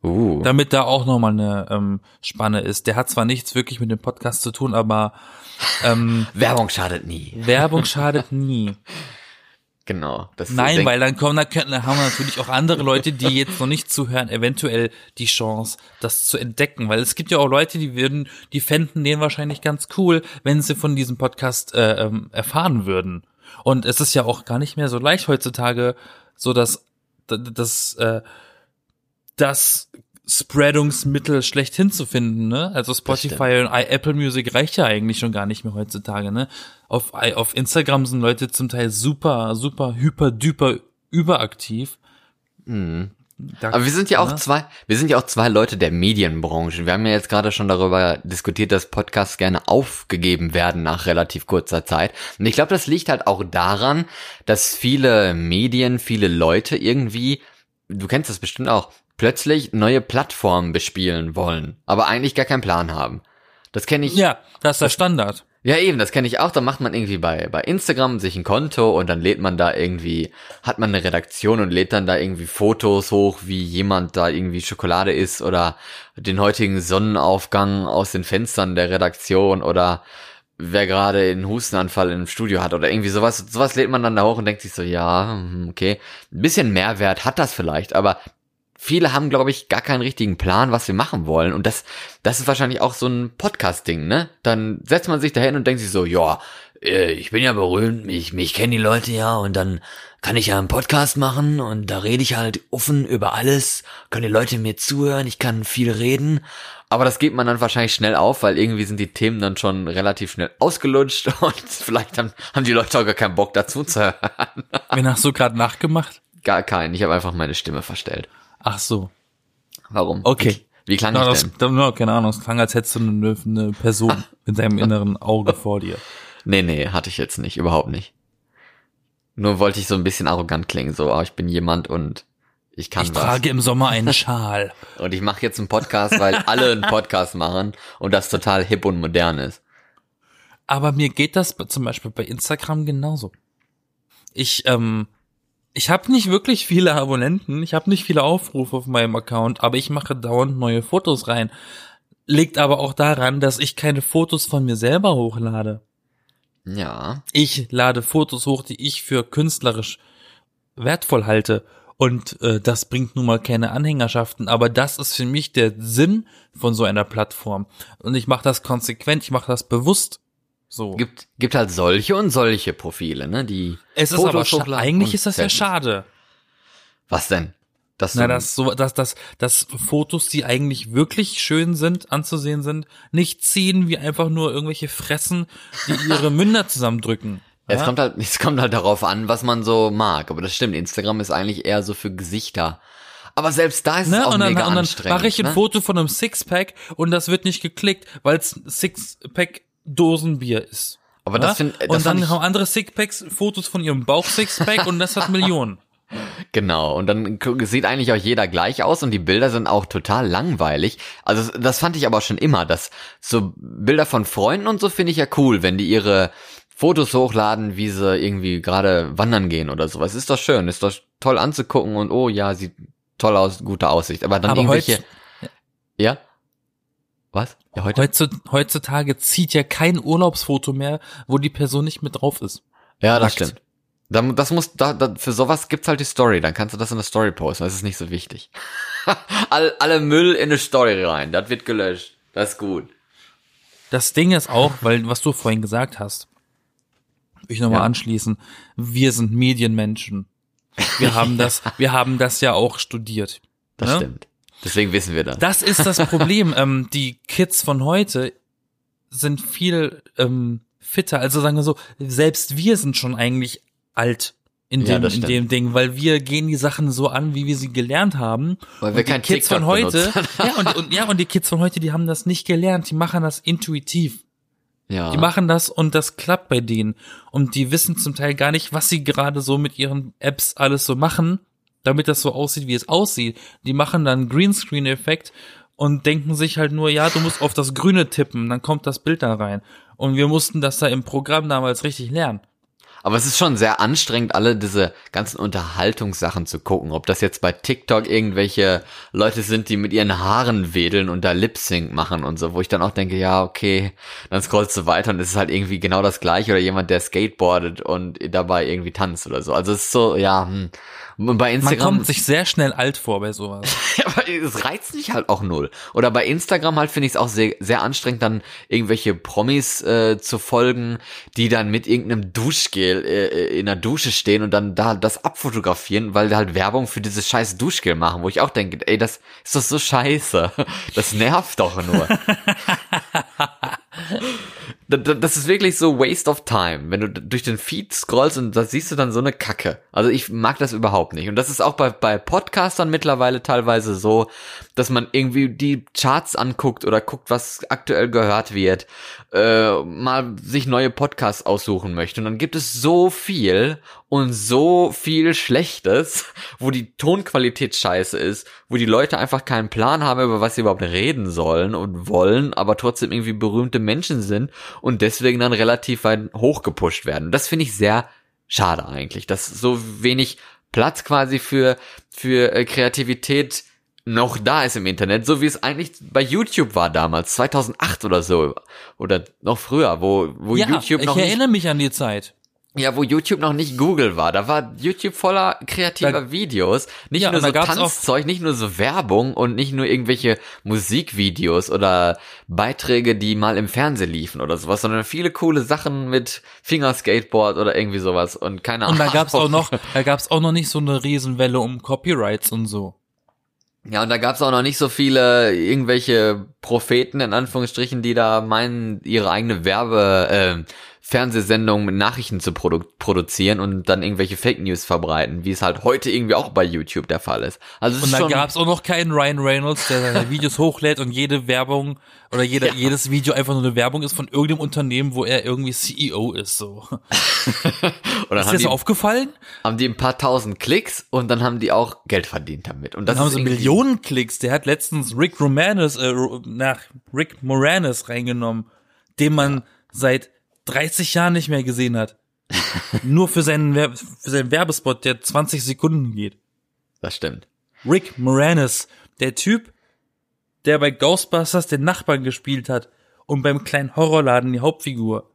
Uh. damit da auch nochmal eine ähm, Spanne ist. Der hat zwar nichts wirklich mit dem Podcast zu tun, aber ähm, Werbung schadet nie. Werbung schadet nie. Genau. Das Nein, weil dann kommen, da könnten, da haben wir natürlich auch andere Leute, die jetzt noch nicht zuhören, eventuell die Chance, das zu entdecken. Weil es gibt ja auch Leute, die würden, die fänden den wahrscheinlich ganz cool, wenn sie von diesem Podcast äh, ähm, erfahren würden. Und es ist ja auch gar nicht mehr so leicht heutzutage, so dass das, äh, das Spreadungsmittel schlechthin zu finden, ne? Also Spotify und Apple Music reicht ja eigentlich schon gar nicht mehr heutzutage, ne? Auf, auf Instagram sind Leute zum Teil super, super, hyper, duper überaktiv. Da- Mhm. Aber wir sind ja auch ne? zwei, wir sind ja auch zwei Leute der Medienbranche. Wir haben ja jetzt gerade schon darüber diskutiert, dass Podcasts gerne aufgegeben werden nach relativ kurzer Zeit. Und ich glaube, das liegt halt auch daran, dass viele Medien, viele Leute irgendwie, du kennst das bestimmt auch, plötzlich neue Plattformen bespielen wollen, aber eigentlich gar keinen Plan haben. Das kenne ich. Ja, das ist der Standard. Ja, eben, das kenne ich auch. Da macht man irgendwie bei, bei Instagram sich ein Konto und dann lädt man da irgendwie, hat man eine Redaktion und lädt dann da irgendwie Fotos hoch, wie jemand da irgendwie Schokolade isst oder den heutigen Sonnenaufgang aus den Fenstern der Redaktion oder wer gerade einen Hustenanfall im Studio hat oder irgendwie sowas. Sowas lädt man dann da hoch und denkt sich so, ja, hm, okay. Ein bisschen Mehrwert hat das vielleicht, aber viele haben, glaube ich, gar keinen richtigen Plan, was sie machen wollen. Und das, das ist wahrscheinlich auch so ein Podcast-Ding, ne? Dann setzt man sich dahin und denkt sich so, ja, äh, ich bin ja berühmt, mich, mich kennen die Leute ja und dann kann ich ja einen Podcast machen und da rede ich halt offen über alles, können die Leute mir zuhören, ich kann viel reden. Aber das geht man dann wahrscheinlich schnell auf, weil irgendwie sind die Themen dann schon relativ schnell ausgelutscht und vielleicht haben, haben die Leute auch gar keinen Bock dazu zu hören. Wen hast du gerade nachgemacht? Gar keinen. Ich habe einfach meine Stimme verstellt. Ach so. Warum? Okay. Wie, wie klang ich das, denn? no, keine Ahnung, es klang, als hättest du eine, eine Person in deinem inneren Auge vor dir. Nee, nee, hatte ich jetzt nicht, überhaupt nicht. Nur wollte ich so ein bisschen arrogant klingen, so, oh, ich bin jemand und ich kann Ich was. trage im Sommer einen Schal. Und ich mache jetzt einen Podcast, weil alle einen Podcast machen und das total hip und modern ist. Aber mir geht das zum Beispiel bei Instagram genauso. Ich, ähm, ich habe nicht wirklich viele Abonnenten, ich habe nicht viele Aufrufe auf meinem Account, aber ich mache dauernd neue Fotos rein. Liegt aber auch daran, dass ich keine Fotos von mir selber hochlade. Ja, Ich lade Fotos hoch, die ich für künstlerisch wertvoll halte. Und äh, das bringt nun mal keine Anhängerschaften, aber das ist für mich der Sinn von so einer Plattform. Und ich mache das konsequent, ich mache das bewusst. So. gibt, gibt halt solche und solche Profile, ne, die Es ist Fotos aber eigentlich ist das ja schade. Was denn? Das Na, dass so, dass, dass, dass Fotos, die eigentlich wirklich schön sind, anzusehen sind, nicht ziehen wie einfach nur irgendwelche Fressen, die ihre Münder zusammendrücken. Es Ja? kommt halt, es kommt halt darauf an, was man so mag. Aber das stimmt. Instagram ist eigentlich eher so für Gesichter. Aber selbst da ist es Ne? auch Und dann, mega und dann anstrengend. mache ich ein ne? Foto von einem Sixpack und das wird nicht geklickt, weil es Sixpack Dosenbier ist. Aber das find, das und dann haben andere Sixpacks Fotos von ihrem Bauch Sixpack und das hat Millionen. genau. Und dann sieht eigentlich auch jeder gleich aus und die Bilder sind auch total langweilig. Also das fand ich aber schon immer, dass so Bilder von Freunden und so finde ich ja cool, wenn die ihre Fotos hochladen, wie sie irgendwie gerade wandern gehen oder sowas. Ist doch schön, ist doch toll anzugucken und oh ja, sieht toll aus, gute Aussicht. Aber dann Aber irgendwelche, ja? Was? Ja, heute? Heutzu- Heutzutage zieht ja kein Urlaubsfoto mehr, wo die Person nicht mit drauf ist. Ja, das Nackt. stimmt. Da, das muss, da, da, für sowas gibt's halt die Story. Dann kannst du das in der Story posten. Das ist nicht so wichtig. alle, alle Müll in eine Story rein. Das wird gelöscht. Das ist gut. Das Ding ist auch, weil was du vorhin gesagt hast, ich nochmal Ja. anschließen, wir sind Medienmenschen. Wir haben das, wir haben das ja auch studiert. Das ne? stimmt. Deswegen wissen wir das. Das ist das Problem. ähm, die Kids von heute sind viel ähm, fitter. Also sagen wir so, selbst wir sind schon eigentlich alt in Ja, dem, das in dem Ding, weil wir gehen die Sachen so an, wie wir sie gelernt haben. Weil wir kein Kids TikTok von heute, ja und, und ja und die Kids von heute, die haben das nicht gelernt, die machen das intuitiv. ja. Die machen das und das klappt bei denen. Und die wissen zum Teil gar nicht, was sie gerade so mit ihren Apps alles so machen, damit das so aussieht, wie es aussieht. Die machen dann Greenscreen-Effekt und denken sich halt nur, ja, du musst auf das Grüne tippen, dann kommt das Bild da rein. Und wir mussten das da im Programm damals richtig lernen. Aber es ist schon sehr anstrengend, alle diese ganzen Unterhaltungssachen zu gucken. Ob das jetzt bei TikTok irgendwelche Leute sind, die mit ihren Haaren wedeln und da Lip-Sync machen und so, wo ich dann auch denke, ja, okay, dann scrollst du weiter und es ist halt irgendwie genau das gleiche oder jemand, der skateboardet und dabei irgendwie tanzt oder so. Also es ist so, ja, hm. Und bei Instagram. Man kommt sich sehr schnell alt vor bei sowas. ja, aber es reizt mich halt auch null. Oder bei Instagram halt finde ich es auch sehr, sehr anstrengend, dann irgendwelche Promis äh, zu folgen, die dann mit irgendeinem Duschgel äh, in der Dusche stehen und dann da das abfotografieren, weil halt Werbung für dieses scheiß Duschgel machen, wo ich auch denke, ey, das ist doch so scheiße. Das nervt doch nur. das ist wirklich so Waste of Time, wenn du durch den Feed scrollst und da siehst du dann so eine Kacke. Also ich mag das überhaupt nicht. Und das ist auch bei, bei Podcastern mittlerweile teilweise so, dass man irgendwie die Charts anguckt oder guckt, was aktuell gehört wird, äh, mal sich neue Podcasts aussuchen möchte. Und dann gibt es so viel und so viel Schlechtes, wo die Tonqualität scheiße ist, wo die Leute einfach keinen Plan haben, über was sie überhaupt reden sollen und wollen, aber trotzdem irgendwie berühmte Menschen sind und deswegen dann relativ weit hochgepusht werden. Das finde ich sehr schade eigentlich, dass so wenig Platz quasi für, für äh, Kreativität noch da ist im Internet, so wie es eigentlich bei YouTube war damals, 2008 oder so, oder noch früher, wo, wo ja, YouTube noch ich erinnere mich an die Zeit. Ja, wo YouTube noch nicht Google war. Da war YouTube voller kreativer Da- Videos. Nicht Ja, nur so Tanzzeug, nicht nur so Werbung und nicht nur irgendwelche Musikvideos oder Beiträge, die mal im Fernsehen liefen oder sowas, sondern viele coole Sachen mit Fingerskateboard oder irgendwie sowas und keine Ahnung. Und da gab's auch noch, da gab's auch noch nicht so eine Riesenwelle um Copyrights und so. Ja, und da gab's auch noch nicht so viele irgendwelche Propheten in Anführungsstrichen, die da meinen, ihre eigene Werbe äh, Fernsehsendung mit Nachrichten zu produ produzieren und dann irgendwelche Fake News verbreiten, wie es halt heute irgendwie auch bei YouTube der Fall ist. Also es Und ist da schon, gab's auch noch keinen Ryan Reynolds, der seine Videos hochlädt und jede Werbung oder jeder, Ja. jedes Video einfach nur eine Werbung ist von irgendeinem Unternehmen, wo er irgendwie CEO ist, so. dann Ist dir die, das aufgefallen? haben die ein paar tausend Klicks und dann haben die auch Geld verdient damit. Und das Dann haben sie Millionen Klicks. Der hat letztens Rick Moranis, äh, nach Rick Moranis reingenommen, den man seit 30 Jahren nicht mehr gesehen hat. Nur für seinen, für seinen Werbespot, der 20 Sekunden geht. Das stimmt. Rick Moranis, der Typ, der bei Ghostbusters den Nachbarn gespielt hat und beim kleinen Horrorladen die Hauptfigur.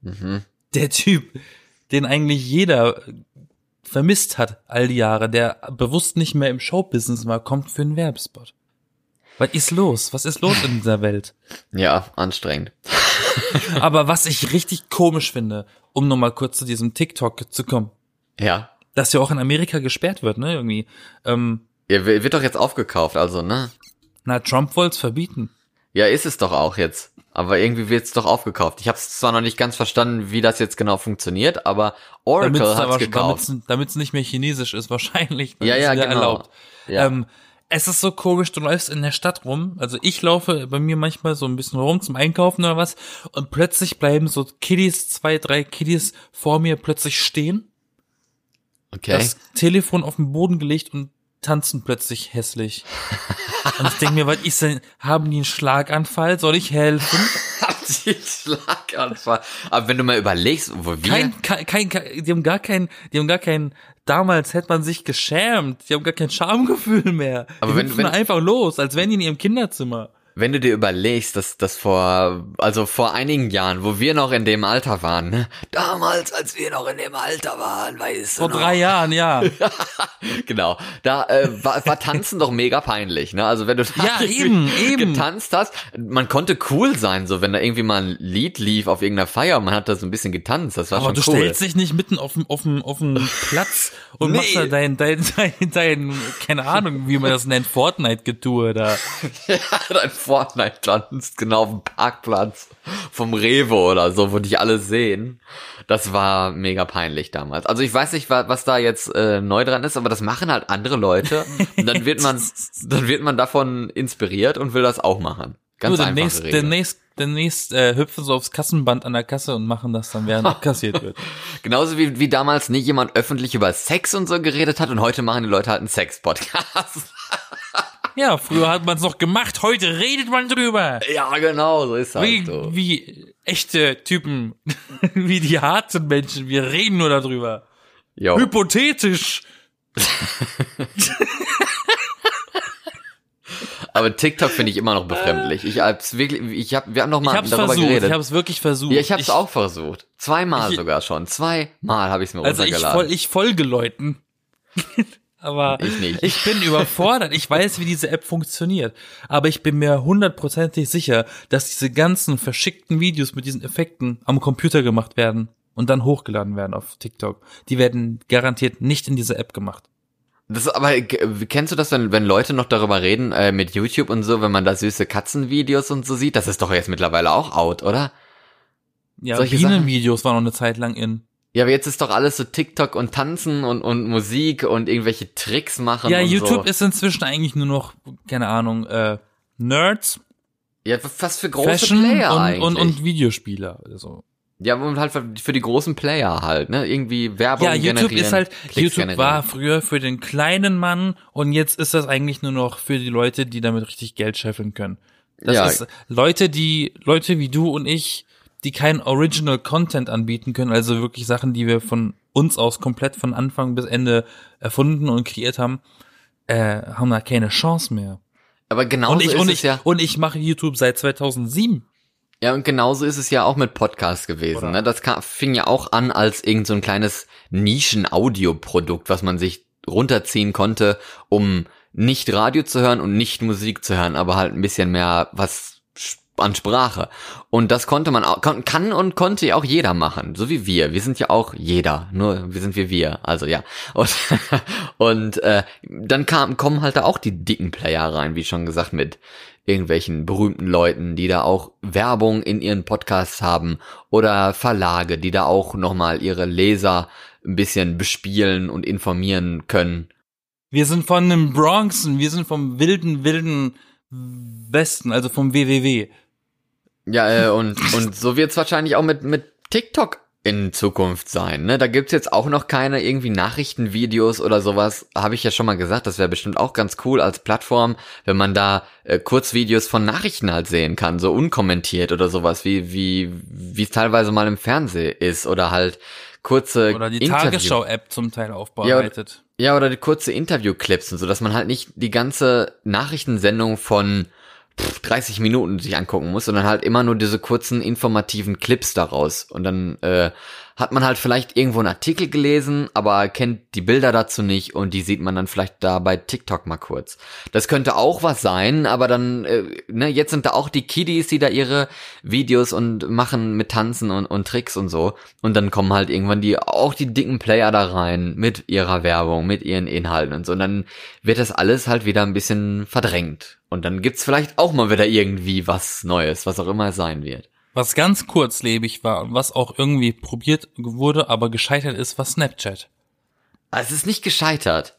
Mhm. Der Typ, den eigentlich jeder vermisst hat all die Jahre, der bewusst nicht mehr im Showbusiness war, kommt für einen Werbespot. Was ist los? Was ist los in dieser Welt? Ja, anstrengend. Aber was ich richtig komisch finde, um nochmal kurz zu diesem TikTok zu kommen, Ja. dass ja auch in Amerika gesperrt wird, ne, irgendwie. Ähm, Ja, wird wird doch jetzt aufgekauft, also, ne? na, Trump wollte es verbieten. Ja, ist es doch auch jetzt. Aber irgendwie wird's doch aufgekauft. Ich habe zwar noch nicht ganz verstanden, wie das jetzt genau funktioniert, aber Oracle hat's aber- gekauft. damit's- Damit's nicht mehr chinesisch ist, wahrscheinlich. Ja, ja, genau. Erlaubt. Ja. Ähm, es ist so komisch, du läufst in der Stadt rum. Also ich laufe bei mir manchmal so ein bisschen rum zum Einkaufen oder was und plötzlich bleiben so Kiddies, zwei, drei Kiddies vor mir plötzlich stehen, Okay. das Telefon auf den Boden gelegt und tanzen plötzlich hässlich. und ich denke mir, was ist denn, haben die einen Schlaganfall? Soll ich helfen? die Schlaganfall. Aber wenn du mal überlegst, wo wir, Kein, kein, kein, die haben gar kein, die haben gar kein, damals hätte man sich geschämt, die haben gar kein Schamgefühl mehr. Aber die wenn- wenn- einfach los, als wären die in ihrem Kinderzimmer. Wenn du dir überlegst, dass das vor, also vor einigen Jahren, wo wir noch in dem Alter waren, ne? Damals, als wir noch in dem Alter waren, weißt Vor du noch. drei Jahren, ja. genau. Da äh, war, war Tanzen doch mega peinlich, ne? Also wenn du da Ja, eben, eben. getanzt hast, man konnte cool sein, so wenn da irgendwie mal ein Lied lief auf irgendeiner Feier und man hat da so ein bisschen getanzt, das war Aber schon du cool. stellst dich nicht mitten auf dem, auf dem, auf dem Platz und Nee. machst da dein, dein, dein, dein, keine Ahnung, wie man das nennt, Fortnite-Getue da. Dein Fortnite tanzt genau auf dem Parkplatz vom Rewe oder so, wo dich alle sehen. Das war mega peinlich damals. Also ich weiß nicht, wa- was da jetzt äh, neu dran ist, aber das machen halt andere Leute und dann wird man, dann wird man davon inspiriert und will das auch machen. Ganz Nur einfach. demnächst, demnächst, demnächst äh, hüpfen so aufs Kassenband an der Kasse und machen das dann, während abkassiert wird. Genauso wie, wie damals nie jemand öffentlich über Sex und so geredet hat und heute machen die Leute halt einen Sex-Podcast. Ja, früher hat man es noch gemacht, heute redet man drüber. Ja, genau, so ist halt Wie, so. wie echte Typen, wie die harten Menschen, wir reden nur darüber. Jo. Hypothetisch. Aber TikTok finde ich immer noch befremdlich. Ich hab's wirklich, ich hab, wir haben noch Ich mal hab's darüber versucht, geredet. ich hab's wirklich versucht. ja, ich hab's auch versucht. Zweimal Ich- sogar schon. Zweimal habe ich es mir Also ich, runtergeladen. voll, ich folge Leuten. Aber Ich nicht. ich bin überfordert. Ich weiß, wie diese App funktioniert. Aber ich bin mir hundertprozentig sicher, dass diese ganzen verschickten Videos mit diesen Effekten am Computer gemacht werden und dann hochgeladen werden auf TikTok. Die werden garantiert nicht in dieser App gemacht. Das, aber kennst du das, wenn, wenn Leute noch darüber reden, äh, mit YouTube und so, wenn man da süße Katzenvideos und so sieht? Das ist doch jetzt mittlerweile auch out, oder? Ja, Solche Bienenvideos waren noch eine Zeit lang in. Ja, aber jetzt ist doch alles so TikTok und Tanzen und, und Musik und irgendwelche Tricks machen Ja, YouTube so. ist inzwischen eigentlich nur noch, keine Ahnung, äh, Nerds, Ja, was für große Fashion Player und, eigentlich. und, und Videospieler. Also. ja, und halt für, für die großen Player halt, ne? Irgendwie Werbung Ja, YouTube generieren, ist halt, Klicks YouTube generieren. war früher für den kleinen Mann und jetzt ist das eigentlich nur noch für die Leute, die damit richtig Geld scheffeln können. Das Ja. ist Leute, die, Leute wie du und ich, die keinen Original Content anbieten können, also wirklich Sachen, die wir von uns aus komplett von Anfang bis Ende erfunden und kreiert haben, äh, haben da keine Chance mehr. Aber ich, ist und es ich, ja. und ich mache YouTube seit 2007. Ja, und genauso ist es ja auch mit Podcasts gewesen. Oder? Ne? Das kam, fing ja auch an als irgend so ein kleines Nischen-Audioprodukt, was man sich runterziehen konnte, um nicht Radio zu hören und nicht Musik zu hören, aber halt ein bisschen mehr was an Sprache. Und das konnte man auch, kann und konnte ja auch jeder machen, so wie wir. Wir sind ja auch jeder, nur wir sind wir wir, also ja. Und, und äh, dann kam, kommen halt da auch die dicken Player rein, wie schon gesagt, mit irgendwelchen berühmten Leuten, die da auch Werbung in ihren Podcasts haben oder Verlage, die da auch nochmal ihre Leser ein bisschen bespielen und informieren können. Wir sind von dem Bronx und wir sind vom wilden, wilden Westen, also vom WWW. Ja, äh, und, und so wird's wahrscheinlich auch mit, mit TikTok in Zukunft sein. Ne? Da gibt's jetzt auch noch keine irgendwie Nachrichtenvideos oder sowas. Habe ich ja schon mal gesagt, das wäre bestimmt auch ganz cool als Plattform, wenn man da äh, Kurzvideos von Nachrichten halt sehen kann, so unkommentiert oder sowas, wie wie wie es teilweise mal im Fernsehen ist oder halt kurze Oder die Interview- Tagesschau-App zum Teil aufbereitet. Ja, oder die kurze Interviewclips und so, dass man halt nicht die ganze Nachrichtensendung von 30 Minuten sich angucken muss, sondern halt immer nur diese kurzen informativen Clips daraus. Und dann äh, hat man halt vielleicht irgendwo einen Artikel gelesen, aber kennt die Bilder dazu nicht und die sieht man dann vielleicht da bei TikTok mal kurz. Das könnte auch was sein, aber dann, äh, ne, jetzt sind da auch die Kiddies, die da ihre Videos und machen mit Tanzen und, und Tricks und so. Und dann kommen halt irgendwann die, auch die dicken Player da rein mit ihrer Werbung, mit ihren Inhalten und so. Und dann wird das alles halt wieder ein bisschen verdrängt. Und dann gibt's vielleicht auch mal wieder irgendwie was Neues, was auch immer sein wird. Was ganz kurzlebig war und was auch irgendwie probiert wurde, aber gescheitert ist, war Snapchat. Aber Es ist nicht gescheitert.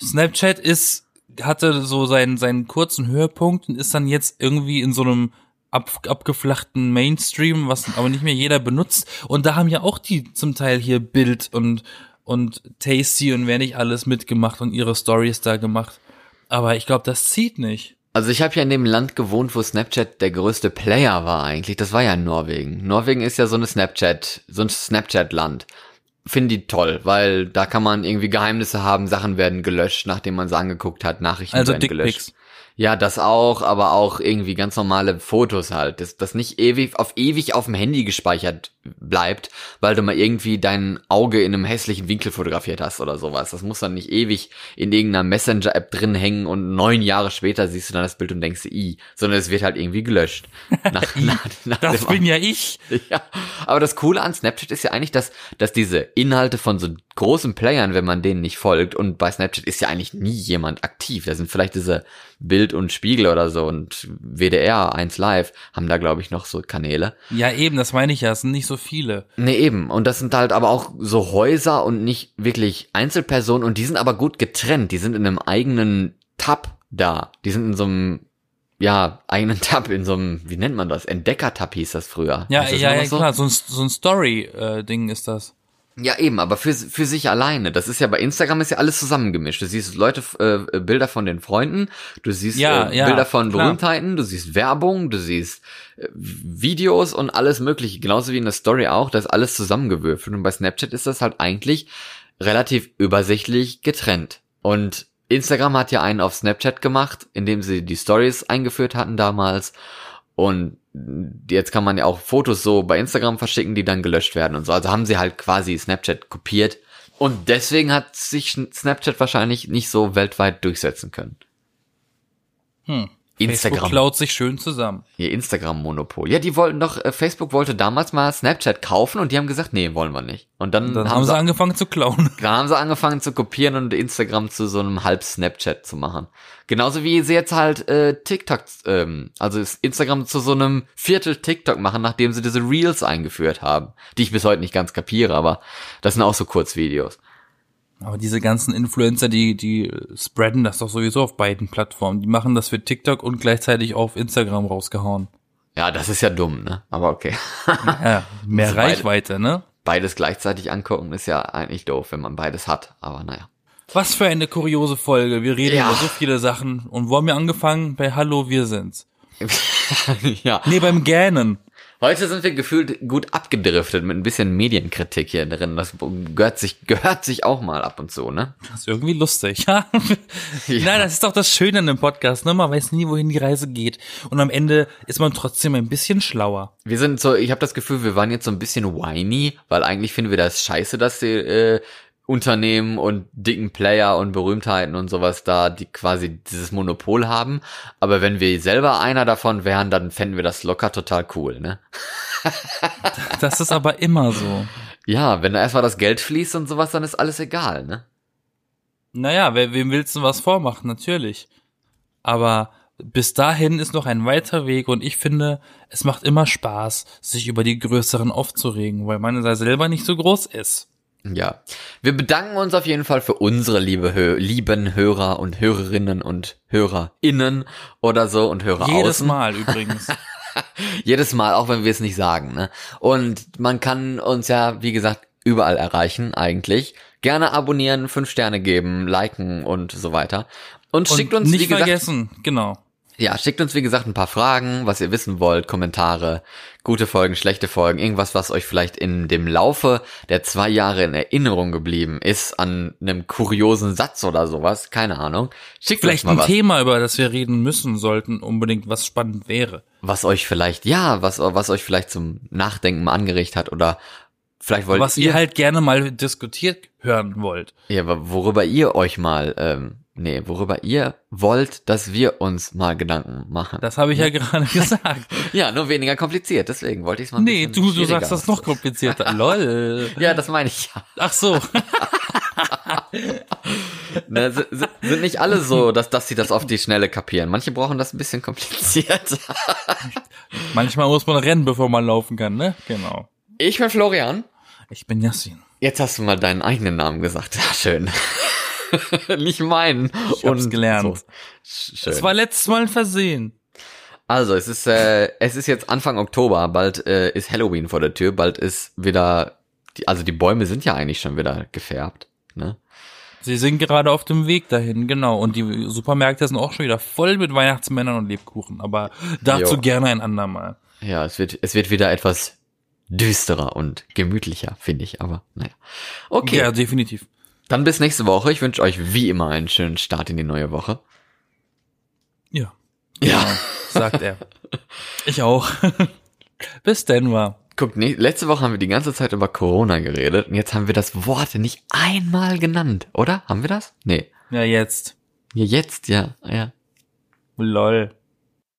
Snapchat ist, hatte so seinen, seinen kurzen Höhepunkt und ist dann jetzt irgendwie in so einem ab, abgeflachten Mainstream, was aber nicht mehr jeder benutzt. Und da haben ja auch die zum Teil hier Bild und, und Tasty und wer nicht alles mitgemacht und ihre Stories da gemacht. Aber ich glaube, das zieht nicht. Also ich habe ja in dem Land gewohnt, wo Snapchat der größte Player war eigentlich. Das war ja Norwegen. Norwegen ist ja so eine Snapchat, so ein Snapchat-Land. Finde die toll, weil da kann man irgendwie Geheimnisse haben, Sachen werden gelöscht, nachdem man sie angeguckt hat, Nachrichten Also werden gelöscht. Dickpics. Ja, das auch, aber auch irgendwie ganz normale Fotos halt, das, das nicht ewig auf ewig auf dem Handy gespeichert bleibt, weil du mal irgendwie dein Auge in einem hässlichen Winkel fotografiert hast oder sowas. Das muss dann nicht ewig in irgendeiner Messenger-App drin hängen und neun Jahre später siehst du dann das Bild und denkst, i, sondern es wird halt irgendwie gelöscht. Nach, nach, nach Das bin ja ich. ja, aber das Coole an Snapchat ist ja eigentlich, dass, dass diese Inhalte von so großen Playern, wenn man denen nicht folgt, und bei Snapchat ist ja eigentlich nie jemand aktiv. Da sind vielleicht diese Bild und Spiegel oder so und WDR 1 Live haben da, glaube ich, noch so Kanäle. Ja, eben, das meine ich ja, es sind nicht so viele. Nee, eben. Und das sind halt aber auch so Häuser und nicht wirklich Einzelpersonen und die sind aber gut getrennt. Die sind in einem eigenen Tab da. Die sind in so einem, ja, eigenen Tab, in so einem, wie nennt man das? Entdecker-Tab hieß das früher. Ja, das ja, ja, so? klar, so ein, so ein Story-Ding ist das. Ja, eben, aber für, für sich alleine. Das ist ja bei Instagram ist ja alles zusammengemischt. Du siehst Leute, äh, Bilder von den Freunden, du siehst Ja, äh, ja, Bilder von klar. Berühmtheiten, du siehst Werbung, du siehst äh, Videos und alles mögliche. Genauso wie in der Story auch, das ist alles zusammengewürfelt. Und bei Snapchat ist das halt eigentlich relativ übersichtlich getrennt. Und Instagram hat ja einen auf Snapchat gemacht, indem sie die Stories eingeführt hatten damals. Und jetzt kann man ja auch Fotos so bei Instagram verschicken, die dann gelöscht werden und so. Also haben sie halt quasi Snapchat kopiert. Und deswegen hat sich Snapchat wahrscheinlich nicht so weltweit durchsetzen können. Hm. Instagram. Facebook klaut sich schön zusammen. Ihr Instagram-Monopol. Ja, die wollten doch, äh, Facebook wollte damals mal Snapchat kaufen und die haben gesagt, nee, wollen wir nicht. Und dann, Dann haben sie angefangen zu klauen. dann haben sie angefangen zu kopieren und Instagram zu so einem halb Snapchat zu machen. Genauso wie sie jetzt halt äh, TikTok, ähm, also Instagram zu so einem Viertel TikTok machen, nachdem sie diese Reels eingeführt haben, die ich bis heute nicht ganz kapiere, aber das sind auch so Kurzvideos. Aber diese ganzen Influencer, die, die spreaden das doch sowieso auf beiden Plattformen. Die machen das für TikTok und gleichzeitig auf Instagram rausgehauen. Ja, das ist ja dumm, ne? Aber okay. Ja, mehr Also beide- Reichweite, ne? Beides gleichzeitig angucken ist ja eigentlich doof, wenn man beides hat, aber naja. Was für eine kuriose Folge. Wir reden Ja. über so viele Sachen. Und wo haben wir angefangen? Bei Hallo, wir sind's. ja. Nee, beim Gähnen. Heute sind wir gefühlt gut abgedriftet mit ein bisschen Medienkritik hier drin. Das gehört sich, gehört sich auch mal ab und zu, ne? Das ist irgendwie lustig, ja? Nein, das ist doch das Schöne an dem Podcast, ne? Man weiß nie, wohin die Reise geht. Und am Ende ist man trotzdem ein bisschen schlauer. Wir sind so, ich habe das Gefühl, wir waren jetzt so ein bisschen whiny, weil eigentlich finden wir das scheiße, dass die äh, Unternehmen und dicken Player und Berühmtheiten und sowas da, die quasi dieses Monopol haben. Aber wenn wir selber einer davon wären, dann fänden wir das locker total cool, ne? Das ist aber immer so. Ja, wenn da erstmal das Geld fließt und sowas, dann ist alles egal, ne? Naja, wer, wem willst du was vormachen? Natürlich. Aber bis dahin ist noch ein weiter Weg und ich finde, es macht immer Spaß, sich über die Größeren aufzuregen, weil man da selber nicht so groß ist. Ja. Wir bedanken uns auf jeden Fall für unsere liebe Hö lieben Hörer und Hörerinnen und HörerInnen oder so und Hörer Jedes außen. Mal übrigens. Jedes Mal, auch wenn wir es nicht sagen. Ne? Und man kann uns ja, wie gesagt, überall erreichen eigentlich. Gerne abonnieren, fünf Sterne geben, liken und so weiter. Und, Und schickt uns, nicht wie gesagt, vergessen, genau. Ja, schickt uns, wie gesagt, ein paar Fragen, was ihr wissen wollt, Kommentare, gute Folgen, schlechte Folgen, irgendwas, was euch vielleicht in dem Laufe der zwei Jahre in Erinnerung geblieben ist, an einem kuriosen Satz oder sowas, keine Ahnung. Schickt Vielleicht uns ein was, Thema, über das wir reden müssen sollten, unbedingt was spannend wäre. was euch vielleicht, ja, was, was euch vielleicht zum Nachdenken angeregt hat oder vielleicht wollt was ihr halt gerne mal diskutiert hören wollt. Ja, aber worüber ihr euch mal, ähm, nee, worüber ihr wollt, dass wir uns mal Gedanken machen. Das habe ich ja gerade gesagt. ja, nur weniger kompliziert, deswegen wollte ich es mal Nee, du, du sagst das noch komplizierter. Lol. Ja, das meine ich ja. Ach so. Ne, sind, nicht alle so, dass, dass sie das auf die Schnelle kapieren. Manche brauchen das ein bisschen kompliziert. Manchmal muss man rennen, bevor man laufen kann, ne? Genau. Ich bin Florian. Ich bin Yassin. Jetzt hast du mal deinen eigenen Namen gesagt. Ja, schön. nicht meinen. Ich hab's gelernt. So. Es war letztes Mal ein Versehen. Also, es ist, äh, es ist jetzt Anfang Oktober, bald äh, ist Halloween vor der Tür, bald ist wieder, die, also die Bäume sind ja eigentlich schon wieder gefärbt, ne? Sie sind gerade auf dem Weg dahin, genau. Und die Supermärkte sind auch schon wieder voll mit Weihnachtsmännern und Lebkuchen. Aber dazu Jo. gerne ein andermal. Ja, es wird, es wird wieder etwas düsterer und gemütlicher, finde ich, aber naja. Okay, Ja, definitiv. Dann bis nächste Woche. Ich wünsche euch wie immer einen schönen Start in die neue Woche. Ja, Ja. sagt er. Ich auch. Bis denn war. Guck, nee, letzte Woche haben wir die ganze Zeit über Corona geredet und jetzt haben wir das Wort nicht einmal genannt, oder? Haben wir das? Nee. Ja, jetzt. Ja, jetzt, ja, ja. Lol.